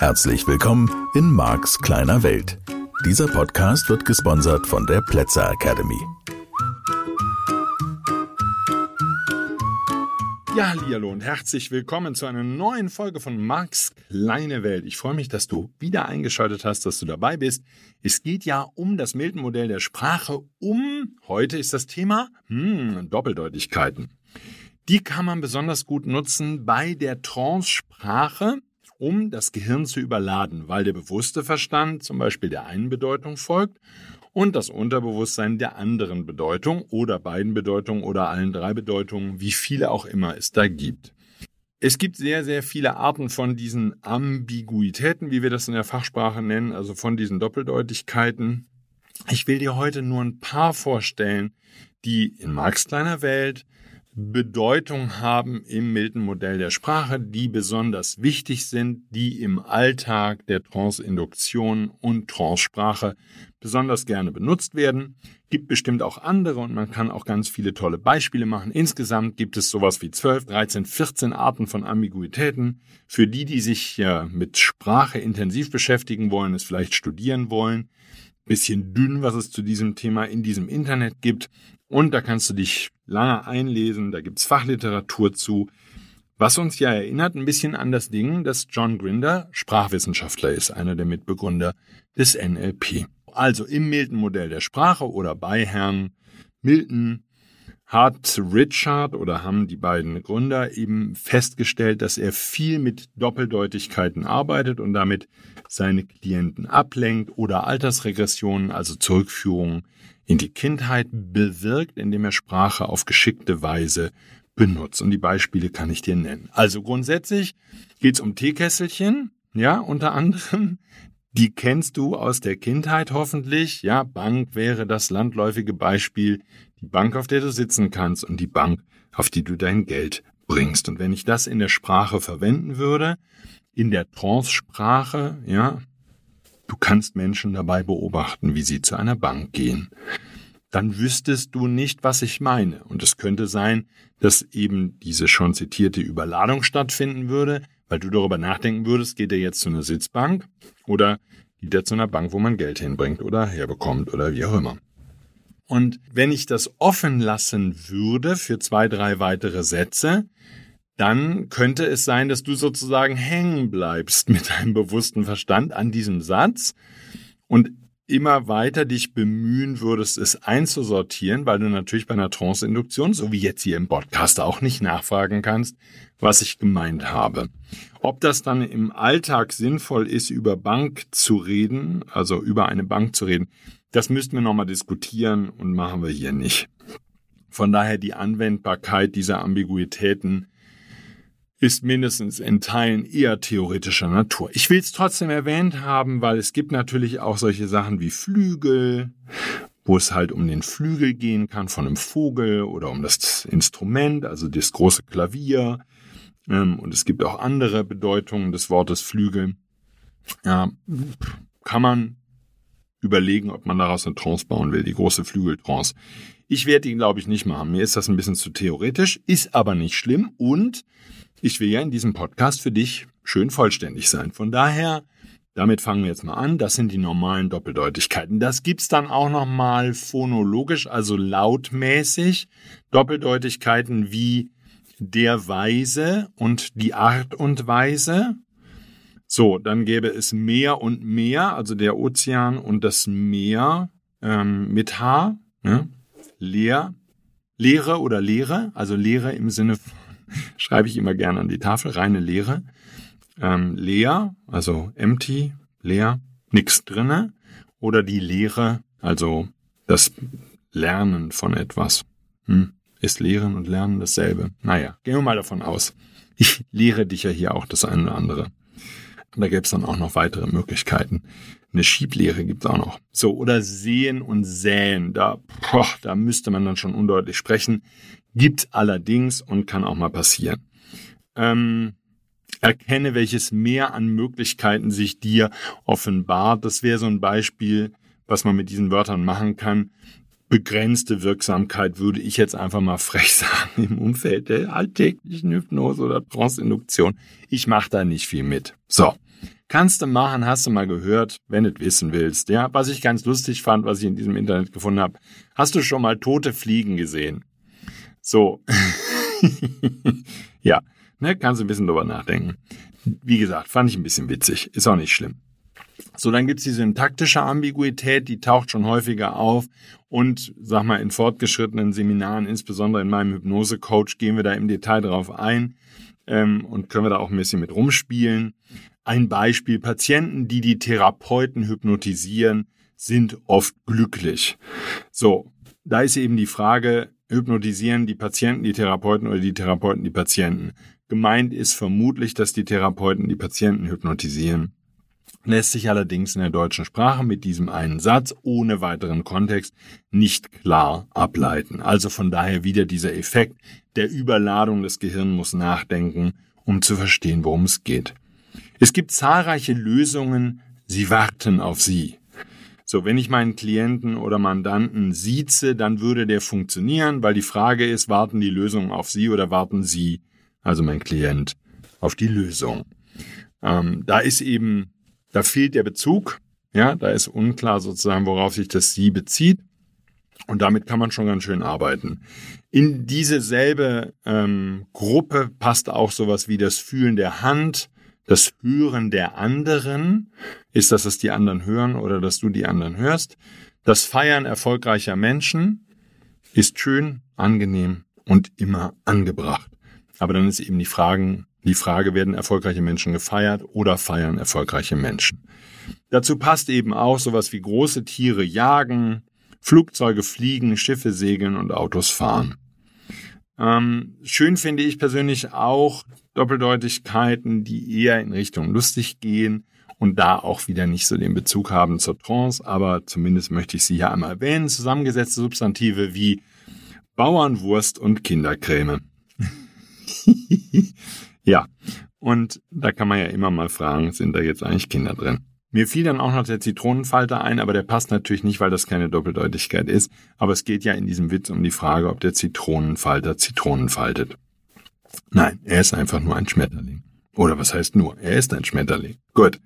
Herzlich willkommen in Marks kleiner Welt. Dieser Podcast wird gesponsert von der Plätzer Academy. Ja, hallo und herzlich willkommen zu einer neuen Folge von Marks kleine Welt. Ich freue mich, dass du wieder eingeschaltet hast, dass du dabei bist. Es geht ja um das Milton-Modell der Sprache. Um heute ist das Thema hm, Doppeldeutigkeiten. Die kann man besonders gut nutzen bei der Trance-Sprache, um das Gehirn zu überladen, weil der bewusste Verstand zum Beispiel der einen Bedeutung folgt und das Unterbewusstsein der anderen Bedeutung oder beiden Bedeutungen oder allen drei Bedeutungen, wie viele auch immer es da gibt. Es gibt sehr, sehr viele Arten von diesen Ambiguitäten, wie wir das in der Fachsprache nennen, also von diesen Doppeldeutigkeiten. Ich will dir heute nur ein paar vorstellen, die in Marx kleiner Welt Bedeutung haben im Milton-Modell der Sprache, die besonders wichtig sind, die im Alltag der Trance-Induktion und Trance-Sprache besonders gerne benutzt werden. Gibt bestimmt auch andere und man kann auch ganz viele tolle Beispiele machen. Insgesamt gibt es sowas wie 12, 13, 14 Arten von Ambiguitäten. Für die, die sich mit Sprache intensiv beschäftigen wollen, es vielleicht studieren wollen, bisschen dünn, was es zu diesem Thema in diesem Internet gibt. Und da kannst du dich lange einlesen, da gibt's Fachliteratur zu. Was uns ja erinnert ein bisschen an das Ding, dass John Grinder Sprachwissenschaftler ist, einer der Mitbegründer des NLP. Also im Milton-Modell der Sprache oder bei Herrn Milton hat Richard oder haben die beiden Gründer eben festgestellt, dass er viel mit Doppeldeutigkeiten arbeitet und damit seine Klienten ablenkt oder Altersregressionen, also Zurückführungen in die Kindheit bewirkt, indem er Sprache auf geschickte Weise benutzt. Und die Beispiele kann ich dir nennen. Also grundsätzlich geht es um Teekesselchen, ja, unter anderem. Die kennst du aus der Kindheit hoffentlich. Ja, Bank wäre das landläufige Beispiel. Die Bank, auf der du sitzen kannst und die Bank, auf die du dein Geld bringst. Und wenn ich das in der Sprache verwenden würde, in der Trance-Sprache, ja, Du kannst Menschen dabei beobachten, wie sie zu einer Bank gehen. Dann wüsstest du nicht, was ich meine. Und es könnte sein, dass eben diese schon zitierte Überladung stattfinden würde, weil du darüber nachdenken würdest, geht er jetzt zu einer Sitzbank oder geht er zu einer Bank, wo man Geld hinbringt oder herbekommt oder wie auch immer. Und wenn ich das offen lassen würde für zwei, drei weitere Sätze, dann könnte es sein, dass du sozusagen hängen bleibst mit deinem bewussten Verstand an diesem Satz und immer weiter dich bemühen würdest, es einzusortieren, weil du natürlich bei einer Trance-Induktion, so wie jetzt hier im Podcast, auch nicht nachfragen kannst, was ich gemeint habe. Ob das dann im Alltag sinnvoll ist, über Bank zu reden, also über eine Bank zu reden, das müssten wir nochmal diskutieren und machen wir hier nicht. Von daher die Anwendbarkeit dieser Ambiguitäten ist mindestens in Teilen eher theoretischer Natur. Ich will es trotzdem erwähnt haben, weil es gibt natürlich auch solche Sachen wie Flügel, wo es halt um den Flügel gehen kann von einem Vogel oder um das Instrument, also das große Klavier. Ähm, und es gibt auch andere Bedeutungen des Wortes Flügel. Ja, kann man überlegen, ob man daraus eine Trance bauen will, die große Flügeltrance. Ich werde ihn, glaube ich, nicht machen. Mir ist das ein bisschen zu theoretisch, ist aber nicht schlimm und ich will ja in diesem Podcast für dich schön vollständig sein. Von daher, damit fangen wir jetzt mal an. Das sind die normalen Doppeldeutigkeiten. Das gibt's dann auch noch mal phonologisch, also lautmäßig. Doppeldeutigkeiten wie der Weise und die Art und Weise. So, dann gäbe es Meer und Meer, also der Ozean und das Meer ähm, mit H. Ne? Leer, Leere oder Leere, also Leere im Sinne von schreibe ich immer gerne an die Tafel, reine Leere. Ähm, leer, also empty, leer, nix drinne. Oder die Lehre, also das Lernen von etwas. Hm. Ist Lehren und Lernen dasselbe? Naja, gehen wir mal davon aus. Ich lehre dich ja hier auch das eine oder andere. Und da gäbe es dann auch noch weitere Möglichkeiten. Eine Schieblehre gibt es auch noch. So, oder sehen und säen. Da, boah, da müsste man dann schon undeutlich sprechen. Gibt allerdings und kann auch mal passieren. Ähm, erkenne, welches Mehr an Möglichkeiten sich dir offenbart. Das wäre so ein Beispiel, was man mit diesen Wörtern machen kann. Begrenzte Wirksamkeit würde ich jetzt einfach mal frech sagen im Umfeld der alltäglichen Hypnose oder Trance-Induktion. Ich mache da nicht viel mit. So, Kannst du machen, hast du mal gehört, wenn du wissen willst. Ja, was ich ganz lustig fand, was ich in diesem Internet gefunden habe. Hast du schon mal tote Fliegen gesehen? So. ja, ne, kannst du ein bisschen drüber nachdenken. Wie gesagt, fand ich ein bisschen witzig. Ist auch nicht schlimm. So, dann gibt's die syntaktische Ambiguität, die taucht schon häufiger auf. Und sag mal, in fortgeschrittenen Seminaren, insbesondere in meinem Hypnose-Coach, gehen wir da im Detail drauf ein ähm, und können wir da auch ein bisschen mit rumspielen. Ein Beispiel, Patienten, die die Therapeuten hypnotisieren, sind oft glücklich. So, da ist eben die Frage, hypnotisieren die Patienten die Therapeuten oder die Therapeuten die Patienten? Gemeint ist vermutlich, dass die Therapeuten die Patienten hypnotisieren lässt sich allerdings in der deutschen Sprache mit diesem einen Satz ohne weiteren Kontext nicht klar ableiten. Also von daher wieder dieser Effekt der Überladung des Gehirns muss nachdenken, um zu verstehen, worum es geht. Es gibt zahlreiche Lösungen, sie warten auf Sie. So, wenn ich meinen Klienten oder Mandanten sieze, dann würde der funktionieren, weil die Frage ist, warten die Lösungen auf Sie oder warten Sie, also mein Klient, auf die Lösung. Ähm, da ist eben da fehlt der Bezug. Ja, da ist unklar sozusagen, worauf sich das Sie bezieht. Und damit kann man schon ganz schön arbeiten. In diese selbe ähm, Gruppe passt auch sowas wie das Fühlen der Hand, das Hören der anderen. Ist das, dass die anderen hören oder dass du die anderen hörst? Das Feiern erfolgreicher Menschen ist schön, angenehm und immer angebracht. Aber dann ist eben die Frage, die Frage, werden erfolgreiche Menschen gefeiert oder feiern erfolgreiche Menschen? Dazu passt eben auch sowas wie große Tiere jagen, Flugzeuge fliegen, Schiffe segeln und Autos fahren. Ähm, schön finde ich persönlich auch Doppeldeutigkeiten, die eher in Richtung lustig gehen und da auch wieder nicht so den Bezug haben zur Trance, aber zumindest möchte ich sie hier einmal erwähnen. Zusammengesetzte Substantive wie Bauernwurst und Kindercreme. Ja, und da kann man ja immer mal fragen, sind da jetzt eigentlich Kinder drin? Mir fiel dann auch noch der Zitronenfalter ein, aber der passt natürlich nicht, weil das keine Doppeldeutigkeit ist. Aber es geht ja in diesem Witz um die Frage, ob der Zitronenfalter Zitronen faltet. Nein, er ist einfach nur ein Schmetterling. Oder was heißt nur? Er ist ein Schmetterling. Gut.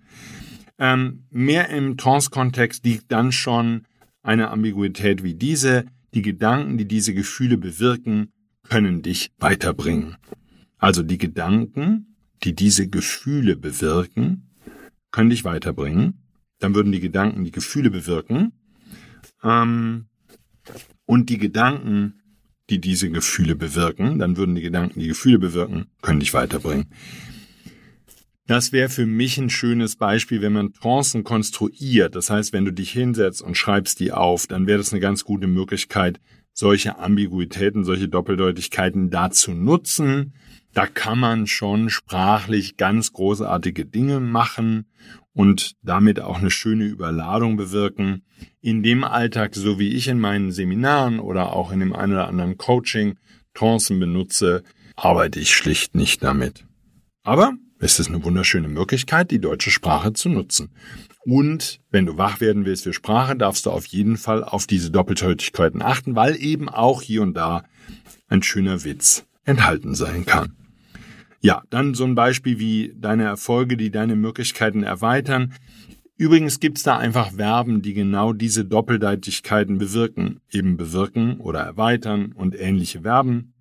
Ähm, mehr im Trance-Kontext liegt dann schon eine Ambiguität wie diese. Die Gedanken, die diese Gefühle bewirken, können dich weiterbringen. Also die Gedanken, die diese Gefühle bewirken, können dich weiterbringen. Dann würden die Gedanken die Gefühle bewirken. Ähm, und die Gedanken, die diese Gefühle bewirken, dann würden die Gedanken die Gefühle bewirken, können dich weiterbringen. Das wäre für mich ein schönes Beispiel, wenn man Trancen konstruiert. Das heißt, wenn du dich hinsetzt und schreibst die auf, dann wäre das eine ganz gute Möglichkeit, solche Ambiguitäten, solche Doppeldeutigkeiten da zu nutzen, da kann man schon sprachlich ganz großartige Dinge machen und damit auch eine schöne Überladung bewirken. In dem Alltag, so wie ich in meinen Seminaren oder auch in dem einen oder anderen Coaching Trancen benutze, arbeite ich schlicht nicht damit. Aber es ist eine wunderschöne Möglichkeit, die deutsche Sprache zu nutzen. Und wenn du wach werden willst für Sprache, darfst du auf jeden Fall auf diese Doppelteutigkeiten achten, weil eben auch hier und da ein schöner Witz enthalten sein kann. Ja, dann so ein Beispiel wie deine Erfolge, die deine Möglichkeiten erweitern. Übrigens gibt's da einfach Verben, die genau diese Doppeldeutigkeiten bewirken, eben bewirken oder erweitern und ähnliche Verben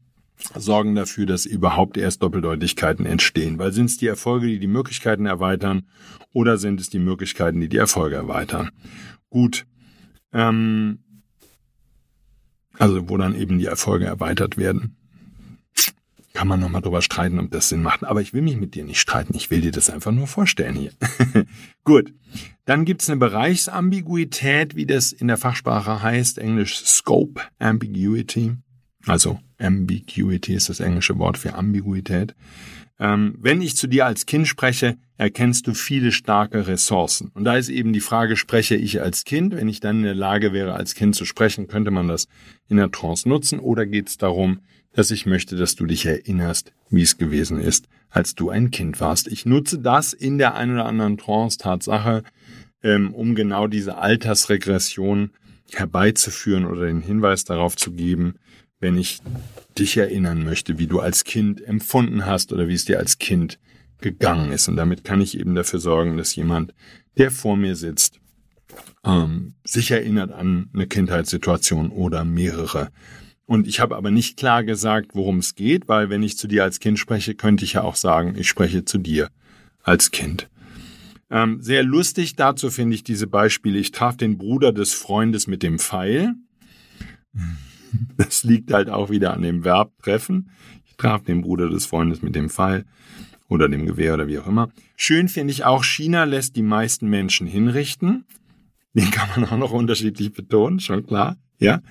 sorgen dafür, dass überhaupt erst Doppeldeutigkeiten entstehen. Weil sind es die Erfolge, die die Möglichkeiten erweitern oder sind es die Möglichkeiten, die die Erfolge erweitern? Gut. Ähm, also wo dann eben die Erfolge erweitert werden kann man nochmal drüber streiten, ob das Sinn macht. Aber ich will mich mit dir nicht streiten. Ich will dir das einfach nur vorstellen hier. Gut. Dann gibt's eine Bereichsambiguität, wie das in der Fachsprache heißt, Englisch Scope Ambiguity. Also Ambiguity ist das englische Wort für Ambiguität. Ähm, wenn ich zu dir als Kind spreche, erkennst du viele starke Ressourcen. Und da ist eben die Frage, spreche ich als Kind? Wenn ich dann in der Lage wäre, als Kind zu sprechen, könnte man das in der Trance nutzen? Oder geht es darum, dass ich möchte, dass du dich erinnerst, wie es gewesen ist, als du ein Kind warst. Ich nutze das in der ein oder anderen Trance-Tatsache, ähm, um genau diese Altersregression herbeizuführen oder den Hinweis darauf zu geben, wenn ich dich erinnern möchte, wie du als Kind empfunden hast oder wie es dir als Kind gegangen ist. Und damit kann ich eben dafür sorgen, dass jemand, der vor mir sitzt, ähm, sich erinnert an eine Kindheitssituation oder mehrere. Und ich habe aber nicht klar gesagt, worum es geht, weil wenn ich zu dir als Kind spreche, könnte ich ja auch sagen, ich spreche zu dir als Kind. Ähm, sehr lustig dazu finde ich diese Beispiele. Ich traf den Bruder des Freundes mit dem Pfeil. Das liegt halt auch wieder an dem Verb treffen. Ich traf den Bruder des Freundes mit dem Pfeil oder dem Gewehr oder wie auch immer. Schön finde ich auch, China lässt die meisten Menschen hinrichten. Den kann man auch noch unterschiedlich betonen, schon klar. Ja.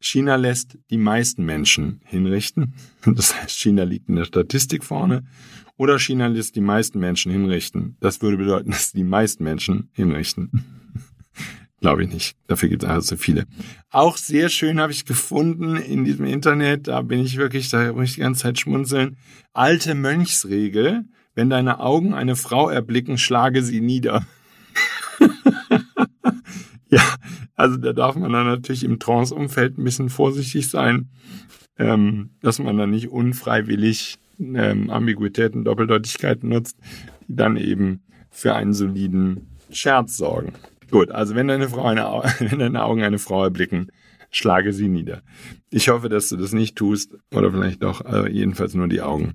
China lässt die meisten Menschen hinrichten. Das heißt, China liegt in der Statistik vorne. Oder China lässt die meisten Menschen hinrichten. Das würde bedeuten, dass die meisten Menschen hinrichten. Glaube ich nicht. Dafür gibt es also viele. Auch sehr schön habe ich gefunden in diesem Internet, da bin ich wirklich, da muss ich die ganze Zeit schmunzeln. Alte Mönchsregel, wenn deine Augen eine Frau erblicken, schlage sie nieder. ja, also da darf man dann natürlich im Trance-Umfeld ein bisschen vorsichtig sein, ähm, dass man dann nicht unfreiwillig ähm, Ambiguitäten, Doppeldeutigkeiten nutzt, die dann eben für einen soliden Scherz sorgen. Gut, also wenn deine, Frau eine, wenn deine Augen eine Frau erblicken, schlage sie nieder. Ich hoffe, dass du das nicht tust oder vielleicht doch, also jedenfalls nur die Augen.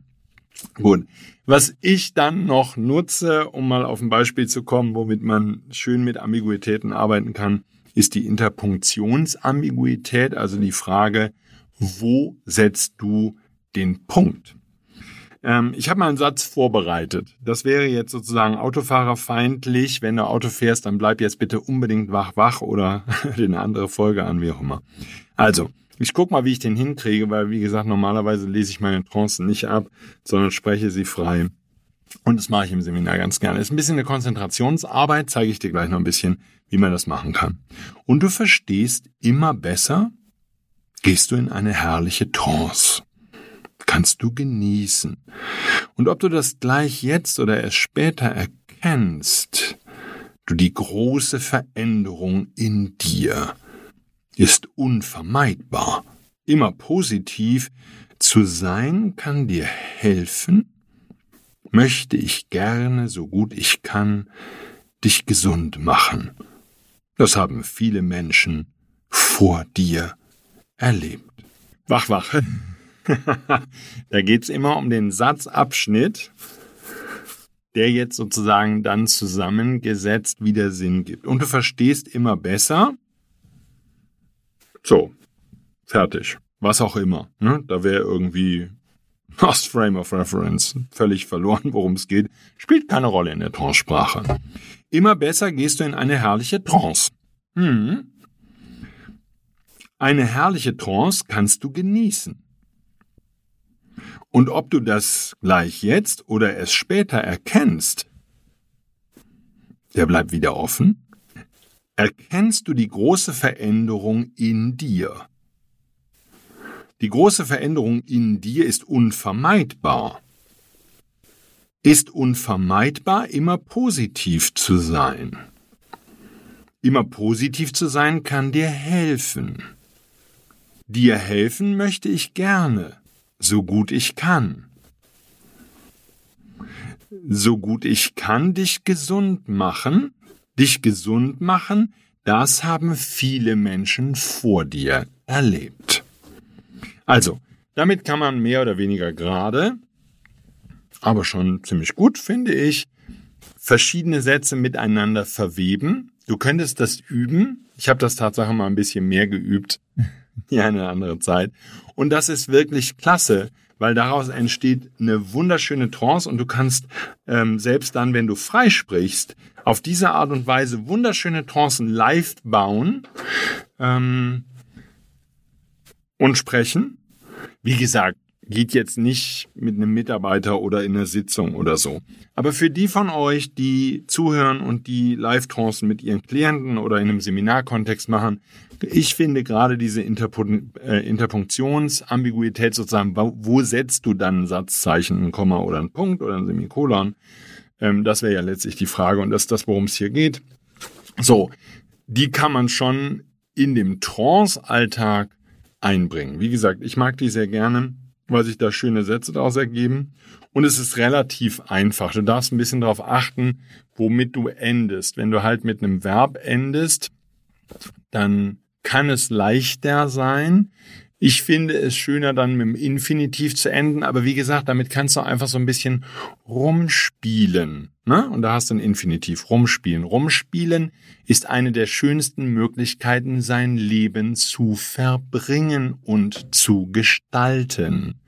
Gut. Was ich dann noch nutze, um mal auf ein Beispiel zu kommen, womit man schön mit Ambiguitäten arbeiten kann, ist die Interpunktionsambiguität, also die Frage, wo setzt du den Punkt? Ähm, ich habe mal einen Satz vorbereitet. Das wäre jetzt sozusagen autofahrerfeindlich. Wenn du Auto fährst, dann bleib jetzt bitte unbedingt wach, wach oder eine andere Folge an, wie auch immer. Also, ich guck mal, wie ich den hinkriege, weil, wie gesagt, normalerweise lese ich meine Trancen nicht ab, sondern spreche sie frei. Und das mache ich im Seminar ganz gerne. Ist ein bisschen eine Konzentrationsarbeit, zeige ich dir gleich noch ein bisschen, wie man das machen kann. Und du verstehst immer besser, gehst du in eine herrliche Trance kannst du genießen. Und ob du das gleich jetzt oder erst später erkennst, du die große Veränderung in dir ist unvermeidbar. Immer positiv zu sein kann dir helfen, möchte ich gerne, so gut ich kann, dich gesund machen. Das haben viele Menschen vor dir erlebt. Wach, wach. da geht es immer um den Satzabschnitt, der jetzt sozusagen dann zusammengesetzt wieder Sinn gibt. Und du verstehst immer besser. So, fertig. Was auch immer. Ne? Da wäre irgendwie Lost Frame of Reference völlig verloren, worum es geht. Spielt keine Rolle in der Trance-Sprache. Immer besser gehst du in eine herrliche Trance. Hm. Eine herrliche Trance kannst du genießen. Und ob du das gleich jetzt oder erst später erkennst, der bleibt wieder offen. Erkennst du die große Veränderung in dir? Die große Veränderung in dir ist unvermeidbar. Ist unvermeidbar, immer positiv zu sein. Immer positiv zu sein kann dir helfen. Dir helfen möchte ich gerne so gut ich kann. So gut ich kann dich gesund machen, dich gesund machen, das haben viele Menschen vor dir erlebt. Also, damit kann man mehr oder weniger gerade, aber schon ziemlich gut, finde ich, verschiedene Sätze miteinander verweben. Du könntest das üben. Ich habe das Tatsache mal ein bisschen mehr geübt ja eine andere Zeit. Und das ist wirklich klasse, weil daraus entsteht eine wunderschöne Trance und du kannst ähm, selbst dann, wenn du frei sprichst, auf diese Art und Weise wunderschöne Trancen live bauen ähm, und sprechen. Wie gesagt, geht jetzt nicht mit einem Mitarbeiter oder in einer Sitzung oder so. Aber für die von euch, die zuhören und die Live-Trancen mit ihren Klienten oder in einem Seminarkontext machen, ich finde gerade diese Interpun äh, Interpunktionsambiguität sozusagen, wo, wo, setzt du dann ein Satzzeichen, ein Komma oder ein Punkt oder ein Semikolon? Ähm, das wäre ja letztlich die Frage und das ist das, worum es hier geht. So, die kann man schon in dem Trance-Alltag einbringen. Wie gesagt, ich mag die sehr gerne weil sich da schöne Sätze daraus ergeben. Und es ist relativ einfach. Du darfst ein bisschen darauf achten, womit du endest. Wenn du halt mit einem Verb endest, dann kann es leichter sein. Ich finde es schöner, dann mit dem Infinitiv zu enden, aber wie gesagt, damit kannst du einfach so ein bisschen rumspielen. Ne? Und da hast du ein Infinitiv, rumspielen. Rumspielen ist eine der schönsten Möglichkeiten, sein Leben zu verbringen und zu gestalten.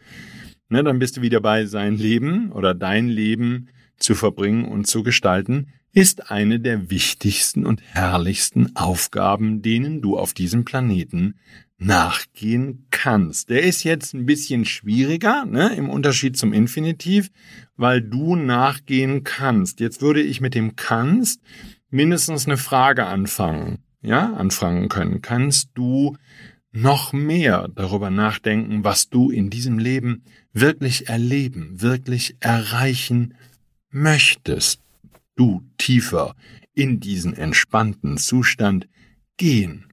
Ne, dann bist du wieder bei sein Leben oder dein Leben zu verbringen und zu gestalten, ist eine der wichtigsten und herrlichsten Aufgaben, denen du auf diesem Planeten nachgehen kannst. Der ist jetzt ein bisschen schwieriger, ne, im Unterschied zum Infinitiv, weil du nachgehen kannst. Jetzt würde ich mit dem kannst mindestens eine Frage anfangen, ja, anfangen können. Kannst du noch mehr darüber nachdenken, was du in diesem Leben wirklich erleben, wirklich erreichen möchtest? Du tiefer in diesen entspannten Zustand gehen,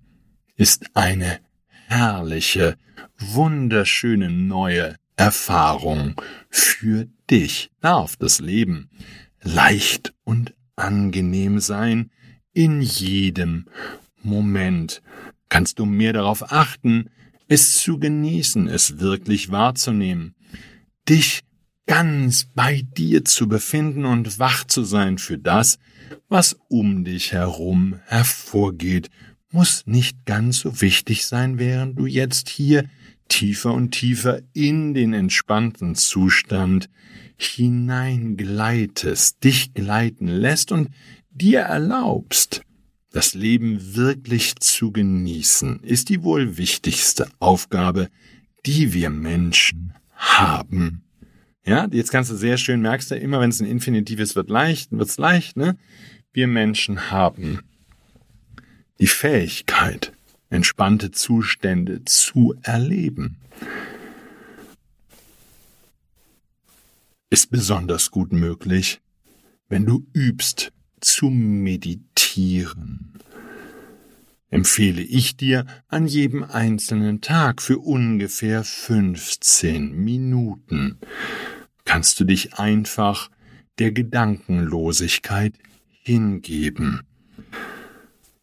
ist eine herrliche, wunderschöne neue Erfahrung für dich. Darf das Leben leicht und angenehm sein in jedem Moment. Kannst du mehr darauf achten, es zu genießen, es wirklich wahrzunehmen, dich ganz bei dir zu befinden und wach zu sein für das, was um dich herum hervorgeht, muss nicht ganz so wichtig sein, während du jetzt hier tiefer und tiefer in den entspannten Zustand hineingleitest, dich gleiten lässt und dir erlaubst, das Leben wirklich zu genießen, ist die wohl wichtigste Aufgabe, die wir Menschen haben. Ja, jetzt kannst du sehr schön merkst du immer, wenn es ein Infinitiv ist, wird leicht, wird's leicht, ne? Wir Menschen haben die Fähigkeit, entspannte Zustände zu erleben. Ist besonders gut möglich, wenn du übst zu meditieren. Empfehle ich dir an jedem einzelnen Tag für ungefähr 15 Minuten. Kannst du dich einfach der Gedankenlosigkeit hingeben?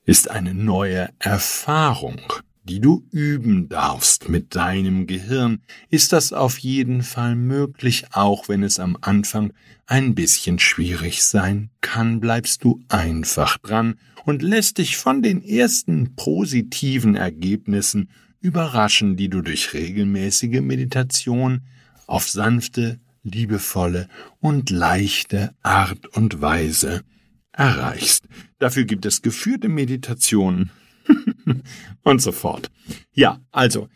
Ist eine neue Erfahrung, die du üben darfst mit deinem Gehirn, ist das auf jeden Fall möglich, auch wenn es am Anfang ein bisschen schwierig sein kann, bleibst du einfach dran und lässt dich von den ersten positiven Ergebnissen überraschen, die du durch regelmäßige Meditation auf sanfte, liebevolle und leichte Art und Weise erreichst. Dafür gibt es geführte Meditationen und so fort. Ja, also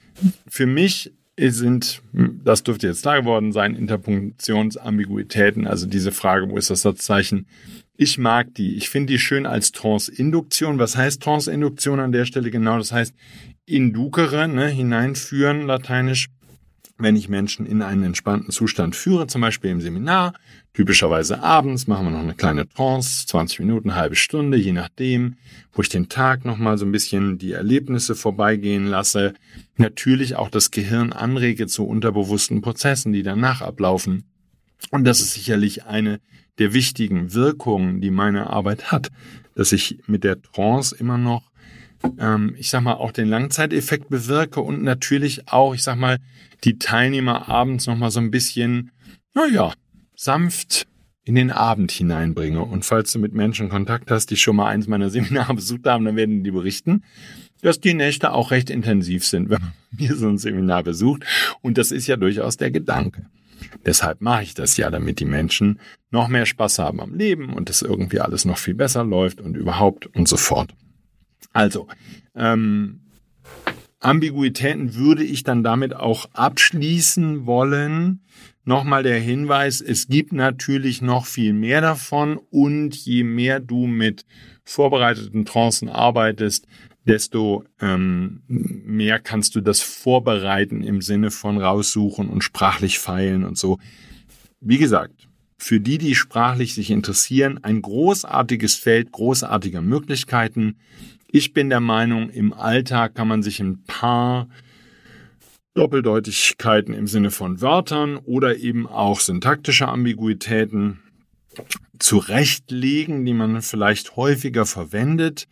für mich sind, das dürfte jetzt klar geworden sein, Interpunktionsambiguitäten, also diese Frage, wo ist das Satzzeichen? Ich mag die. Ich finde die schön als Trance-Induktion. Was heißt Trance-Induktion an der Stelle genau? Das heißt, inducere, ne, hineinführen, lateinisch, wenn ich Menschen in einen entspannten Zustand führe, zum Beispiel im Seminar, typischerweise abends, machen wir noch eine kleine Trance, 20 Minuten, halbe Stunde, je nachdem, wo ich den Tag nochmal so ein bisschen die Erlebnisse vorbeigehen lasse, natürlich auch das Gehirn anrege zu unterbewussten Prozessen, die danach ablaufen. Und das ist sicherlich eine der wichtigen Wirkungen, die meine Arbeit hat, dass ich mit der Trance immer noch ähm, ich sag mal, auch den Langzeiteffekt bewirke und natürlich auch, ich sag mal, die Teilnehmer abends nochmal so ein bisschen, naja, sanft in den Abend hineinbringe. Und falls du mit Menschen Kontakt hast, die schon mal eins meiner Seminare besucht haben, dann werden die berichten, dass die Nächte auch recht intensiv sind, wenn man mir so ein Seminar besucht. Und das ist ja durchaus der Gedanke. Deshalb mache ich das ja, damit die Menschen noch mehr Spaß haben am Leben und es irgendwie alles noch viel besser läuft und überhaupt und so fort. Also, ähm, Ambiguitäten würde ich dann damit auch abschließen wollen. Nochmal der Hinweis, es gibt natürlich noch viel mehr davon und je mehr du mit vorbereiteten Trancen arbeitest, desto ähm, mehr kannst du das vorbereiten im Sinne von raussuchen und sprachlich feilen und so. Wie gesagt, für die, die sprachlich sich interessieren, ein großartiges Feld großartiger Möglichkeiten. Ich bin der Meinung, im Alltag kann man sich ein paar Doppeldeutigkeiten im Sinne von Wörtern oder eben auch syntaktische Ambiguitäten zurechtlegen, die man vielleicht häufiger verwendet.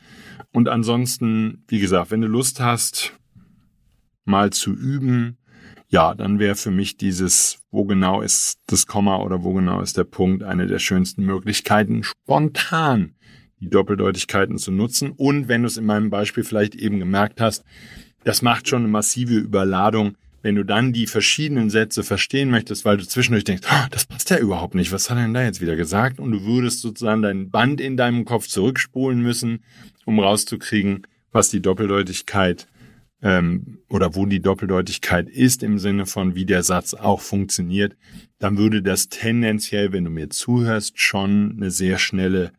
Und ansonsten, wie gesagt, wenn du Lust hast, mal zu üben, ja, dann wäre für mich dieses, wo genau ist das Komma oder wo genau ist der Punkt, eine der schönsten Möglichkeiten, spontan die Doppeldeutigkeiten zu nutzen. Und wenn du es in meinem Beispiel vielleicht eben gemerkt hast, das macht schon eine massive Überladung, wenn du dann die verschiedenen Sätze verstehen möchtest, weil du zwischendurch denkst, oh, das passt ja überhaupt nicht, was hat er denn da jetzt wieder gesagt? Und du würdest sozusagen dein Band in deinem Kopf zurückspulen müssen, um rauszukriegen, was die Doppeldeutigkeit ähm, oder wo die Doppeldeutigkeit ist im Sinne von, wie der Satz auch funktioniert, dann würde das tendenziell, wenn du mir zuhörst, schon eine sehr schnelle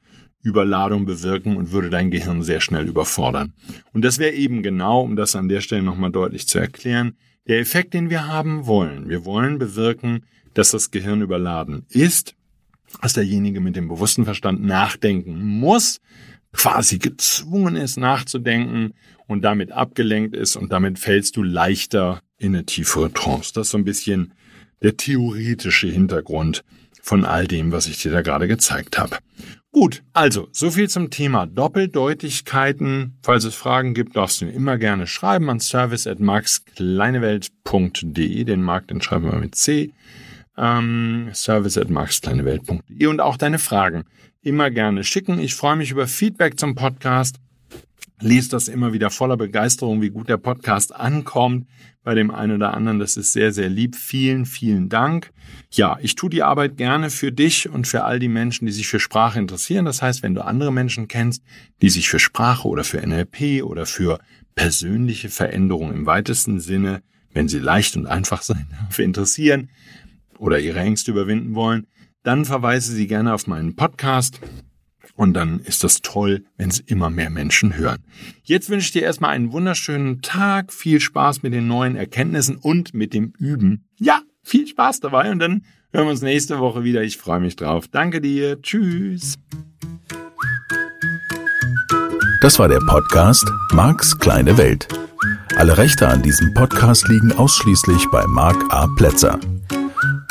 Überladung bewirken und würde dein Gehirn sehr schnell überfordern. Und das wäre eben genau, um das an der Stelle nochmal deutlich zu erklären, der Effekt, den wir haben wollen. Wir wollen bewirken, dass das Gehirn überladen ist, dass derjenige mit dem bewussten Verstand nachdenken muss, quasi gezwungen ist nachzudenken und damit abgelenkt ist und damit fällst du leichter in eine tiefere Trance. Das ist so ein bisschen der theoretische Hintergrund von all dem, was ich dir da gerade gezeigt habe. Gut, also so viel zum Thema Doppeldeutigkeiten. Falls es Fragen gibt, darfst du mir immer gerne schreiben an service at markskleinewelt.de. Den Markt, den schreiben wir mit C. Ähm, service at markskleinewelt.de und auch deine Fragen immer gerne schicken. Ich freue mich über Feedback zum Podcast lese das immer wieder voller Begeisterung, wie gut der Podcast ankommt bei dem einen oder anderen. Das ist sehr, sehr lieb. Vielen, vielen Dank. Ja, ich tue die Arbeit gerne für dich und für all die Menschen, die sich für Sprache interessieren. Das heißt, wenn du andere Menschen kennst, die sich für Sprache oder für NLP oder für persönliche Veränderungen im weitesten Sinne, wenn sie leicht und einfach sein darf, interessieren oder ihre Ängste überwinden wollen, dann verweise sie gerne auf meinen Podcast und dann ist das toll, wenn es immer mehr Menschen hören. Jetzt wünsche ich dir erstmal einen wunderschönen Tag, viel Spaß mit den neuen Erkenntnissen und mit dem Üben. Ja, viel Spaß dabei und dann hören wir uns nächste Woche wieder. Ich freue mich drauf. Danke dir. Tschüss. Das war der Podcast Marks kleine Welt. Alle Rechte an diesem Podcast liegen ausschließlich bei Mark A. Plätzer.